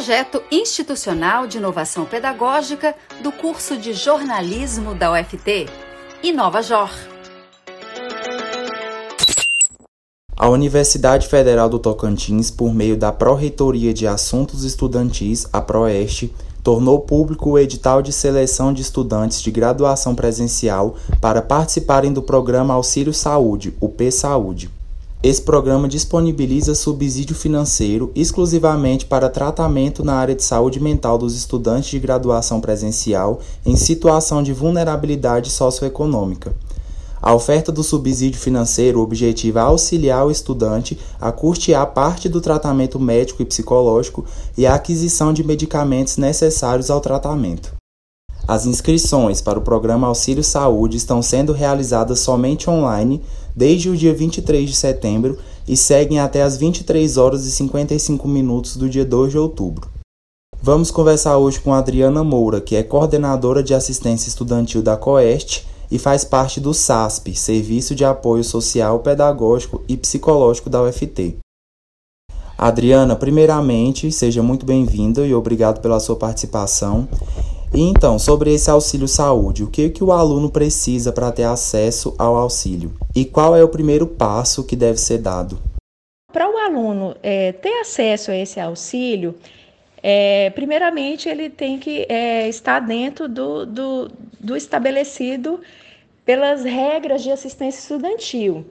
projeto institucional de inovação pedagógica do curso de jornalismo da UFT, Inova Jor. A Universidade Federal do Tocantins, por meio da Pró-Reitoria de Assuntos Estudantis, a PROEST, tornou público o edital de seleção de estudantes de graduação presencial para participarem do programa Auxílio Saúde, o P-Saúde. Esse programa disponibiliza subsídio financeiro exclusivamente para tratamento na área de saúde mental dos estudantes de graduação presencial em situação de vulnerabilidade socioeconômica. A oferta do subsídio financeiro objetiva auxiliar o estudante a custear parte do tratamento médico e psicológico e a aquisição de medicamentos necessários ao tratamento. As inscrições para o programa Auxílio Saúde estão sendo realizadas somente online desde o dia 23 de setembro e seguem até as 23 horas e 55 minutos do dia 2 de outubro. Vamos conversar hoje com Adriana Moura, que é coordenadora de assistência estudantil da COEST e faz parte do SASP, Serviço de Apoio Social, Pedagógico e Psicológico da UFT. Adriana, primeiramente, seja muito bem-vinda e obrigado pela sua participação. E então, sobre esse auxílio saúde, o que, que o aluno precisa para ter acesso ao auxílio? E qual é o primeiro passo que deve ser dado? Para o aluno é, ter acesso a esse auxílio, é, primeiramente ele tem que é, estar dentro do, do, do estabelecido pelas regras de assistência estudantil.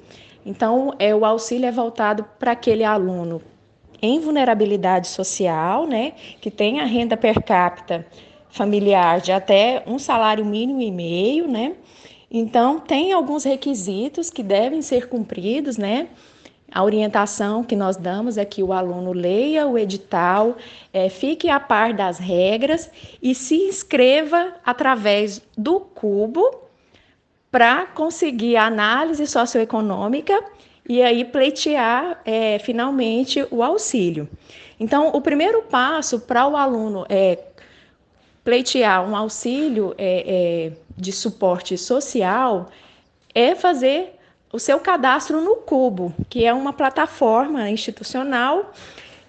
Então, é, o auxílio é voltado para aquele aluno em vulnerabilidade social, né, que tem a renda per capita familiar de até um salário mínimo e meio, né? Então, tem alguns requisitos que devem ser cumpridos, né? A orientação que nós damos é que o aluno leia o edital, é, fique a par das regras e se inscreva através do cubo para conseguir a análise socioeconômica e aí pleitear é, finalmente o auxílio. Então, o primeiro passo para o aluno é pleitear um auxílio é, é, de suporte social é fazer o seu cadastro no Cubo, que é uma plataforma institucional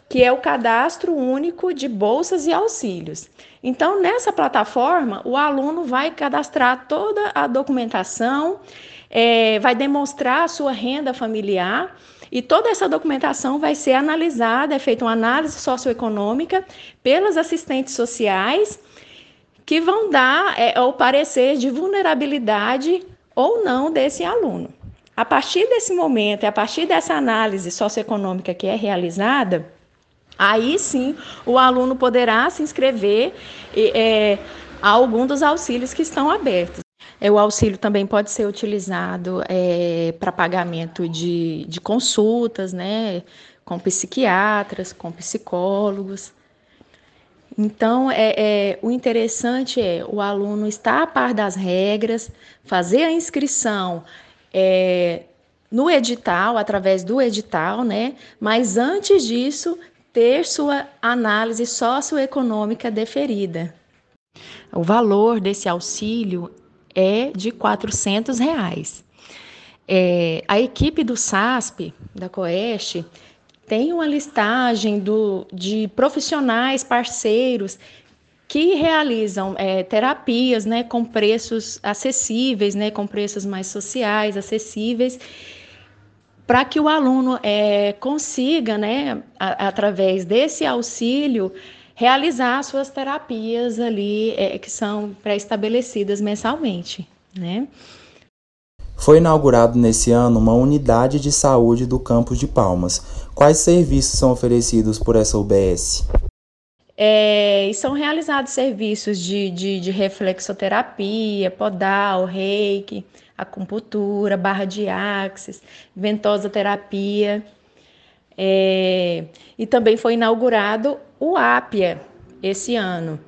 que é o cadastro único de bolsas e auxílios. Então, nessa plataforma, o aluno vai cadastrar toda a documentação, é, vai demonstrar a sua renda familiar e toda essa documentação vai ser analisada, é feita uma análise socioeconômica pelas assistentes sociais que vão dar é, o parecer de vulnerabilidade ou não desse aluno. A partir desse momento, a partir dessa análise socioeconômica que é realizada, aí sim o aluno poderá se inscrever é, a algum dos auxílios que estão abertos. É, o auxílio também pode ser utilizado é, para pagamento de, de consultas, né, com psiquiatras, com psicólogos. Então, é, é, o interessante é o aluno estar a par das regras, fazer a inscrição é, no edital, através do edital, né? Mas antes disso, ter sua análise socioeconômica deferida. O valor desse auxílio é de 400 reais. É, a equipe do SASP, da COEST, tem uma listagem do, de profissionais parceiros que realizam é, terapias né, com preços acessíveis, né, com preços mais sociais, acessíveis, para que o aluno é, consiga, né, a, através desse auxílio, realizar suas terapias ali é, que são pré-estabelecidas mensalmente. Né? Foi inaugurado nesse ano uma unidade de saúde do campus de Palmas. Quais serviços são oferecidos por essa UBS? É, são realizados serviços de, de, de, reflexoterapia, podal, reiki, acupuntura, barra de axis, ventosa terapia. É, e também foi inaugurado o APIA esse ano,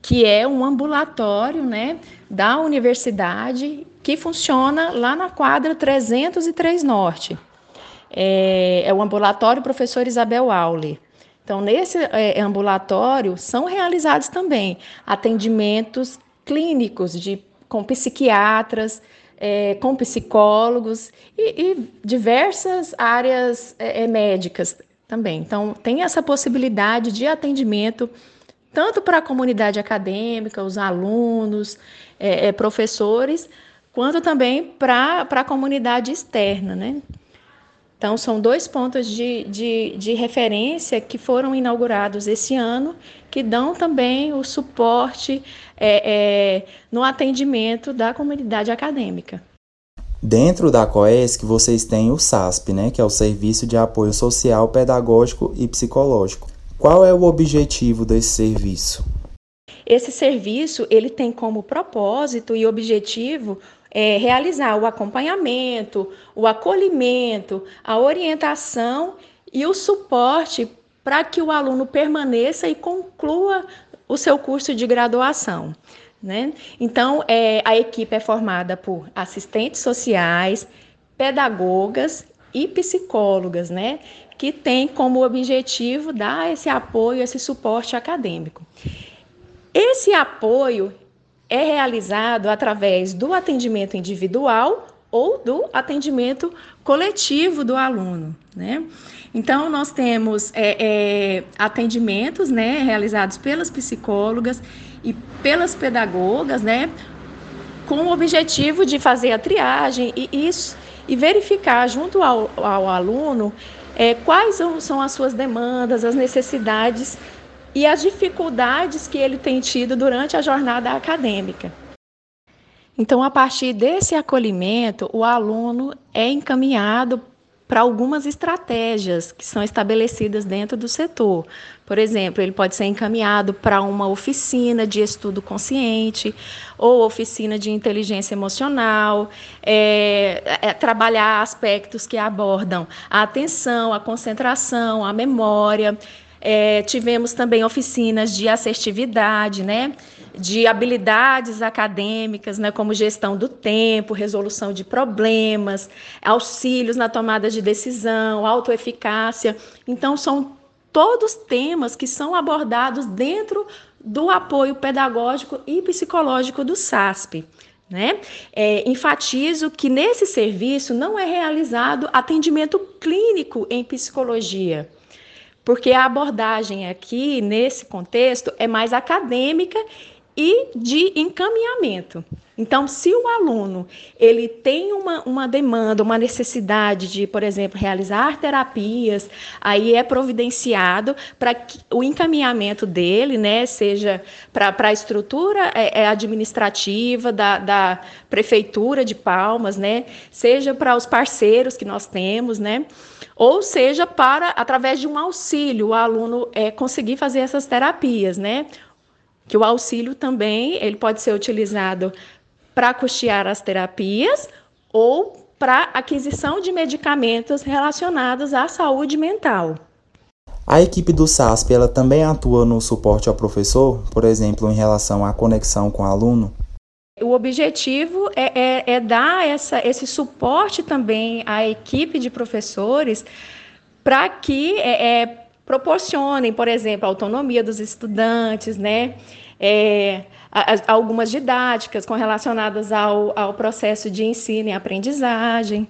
que é um ambulatório né, da universidade que funciona lá na quadra 303 Norte. É, é o ambulatório professor Isabel Aule. Então, nesse é, ambulatório são realizados também atendimentos clínicos de, com psiquiatras, é, com psicólogos e, e, diversas áreas é, é médicas, também. Então, tem essa possibilidade de atendimento tanto para a comunidade acadêmica, os alunos, é, é, professores, quanto também para a comunidade externa, né? Então, são dois pontos de, de, de, referência que foram inaugurados esse ano, que dão também o suporte é, é, no atendimento da comunidade acadêmica. Dentro da COESC, vocês têm o SASP, né, que é o Serviço de Apoio Social, Pedagógico e Psicológico. Qual é o objetivo desse serviço? Esse serviço ele tem como propósito e objetivo é, realizar o acompanhamento, o acolhimento, a orientação e o suporte para que o aluno permaneça e conclua o seu curso de graduação. Né? Então, é, a equipe é formada por assistentes sociais, pedagogas e psicólogas, né? Que tem como objetivo dar esse apoio, esse suporte acadêmico. Esse apoio é realizado através do atendimento individual ou do atendimento coletivo do aluno, né? Então, nós temos é, é, atendimentos, né, realizados pelas psicólogas e pelas pedagogas, né, com o objetivo de fazer a triagem e isso e verificar junto ao, ao aluno é, quais são, são as suas demandas, as necessidades e as dificuldades que ele tem tido durante a jornada acadêmica. Então, a partir desse acolhimento, o aluno é encaminhado para algumas estratégias que são estabelecidas dentro do setor. Por exemplo, ele pode ser encaminhado para uma oficina de estudo consciente ou oficina de inteligência emocional, é, é, trabalhar aspectos que abordam a atenção, a concentração, a memória. É, tivemos também oficinas de assertividade, né? de habilidades acadêmicas, né, como gestão do tempo, resolução de problemas, auxílios na tomada de decisão, autoeficácia. Então, são todos temas que são abordados dentro do apoio pedagógico e psicológico do SASP. Né? É, enfatizo que nesse serviço não é realizado atendimento clínico em psicologia porque a abordagem aqui, nesse contexto, é mais acadêmica e de encaminhamento. Então, se o aluno ele tem uma, uma demanda, uma necessidade de, por exemplo, realizar terapias, aí é providenciado para que o encaminhamento dele, né, seja para a estrutura é, é, administrativa da, da prefeitura de Palmas, né, seja para os parceiros que nós temos, né, ou seja para através de um auxílio o aluno é, conseguir fazer essas terapias, né? Que o auxílio também ele pode ser utilizado para custear as terapias ou para aquisição de medicamentos relacionados à saúde mental. A equipe do SASP ela também atua no suporte ao professor, por exemplo, em relação à conexão com o aluno? O objetivo é, é, é dar essa, esse suporte também à equipe de professores para que é, é, proporcionem, por exemplo, a autonomia dos estudantes, né? É, algumas didáticas com relacionadas ao, ao processo de ensino e aprendizagem.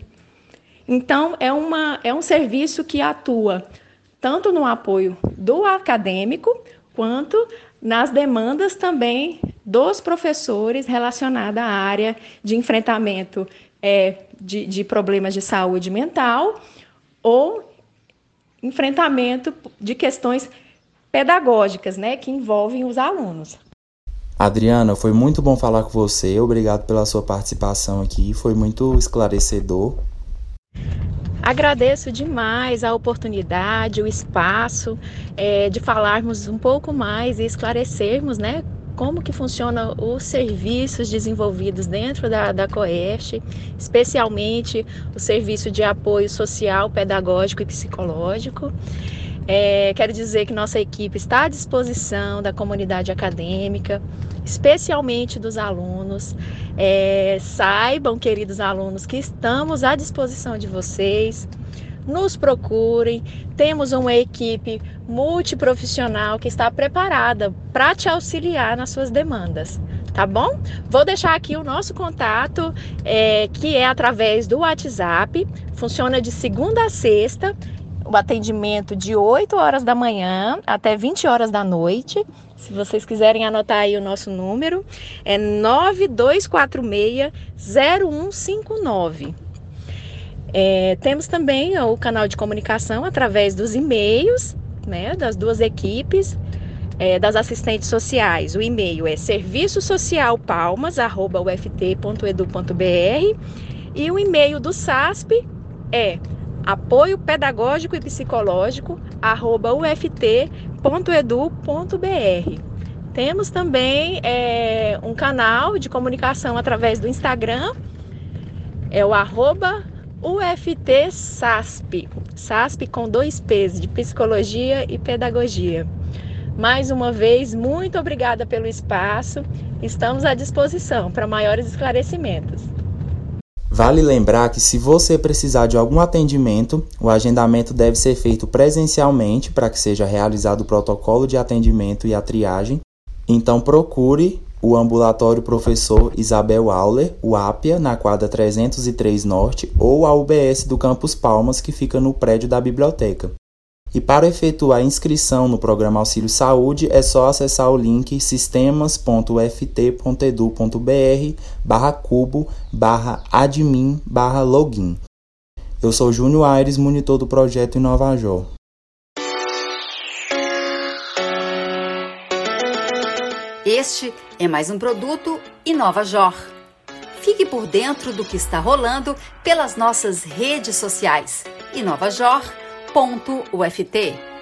Então, é, uma, é um serviço que atua tanto no apoio do acadêmico, quanto nas demandas também dos professores relacionada à área de enfrentamento é, de, de problemas de saúde mental ou enfrentamento de questões pedagógicas, né, que envolvem os alunos. Adriana, foi muito bom falar com você. Obrigado pela sua participação aqui. Foi muito esclarecedor. Agradeço demais a oportunidade, o espaço é, de falarmos um pouco mais e esclarecermos, né, como que funciona os serviços desenvolvidos dentro da, da COEST, especialmente o serviço de apoio social, pedagógico e psicológico. É, quero dizer que nossa equipe está à disposição da comunidade acadêmica, especialmente dos alunos. É, saibam, queridos alunos, que estamos à disposição de vocês. Nos procurem. Temos uma equipe multiprofissional que está preparada para te auxiliar nas suas demandas tá bom? Vou deixar aqui o nosso contato, é, que é através do WhatsApp, funciona de segunda a sexta, o atendimento de 8 horas da manhã até 20 horas da noite. Se vocês quiserem anotar aí o nosso número, é 9246-0159. É, temos também o canal de comunicação através dos e-mails né, das duas equipes, é, das assistentes sociais. O e-mail é serviçosocialpalmas.uft.edu.br e o e-mail do SASP é apoio pedagógico e psicológico uft.edu.br. Temos também é, um canal de comunicação através do Instagram, é o arroba UFT SASP, SASP com dois P's, de Psicologia e Pedagogia. Mais uma vez, muito obrigada pelo espaço, estamos à disposição para maiores esclarecimentos. Vale lembrar que se você precisar de algum atendimento, o agendamento deve ser feito presencialmente para que seja realizado o protocolo de atendimento e a triagem. Então procure o ambulatório professor Isabel Auler, o APIA, na quadra 303 Norte, ou a UBS do Campus Palmas, que fica no prédio da biblioteca. E para efetuar inscrição no programa Auxílio Saúde é só acessar o link sistemas.ft.edu.br barra cubo barra admin barra login. Eu sou Júnior Aires, monitor do projeto Inovajor. Este é mais um produto Inovajor. Fique por dentro do que está rolando pelas nossas redes sociais. Inovajor.com www.uft.ft.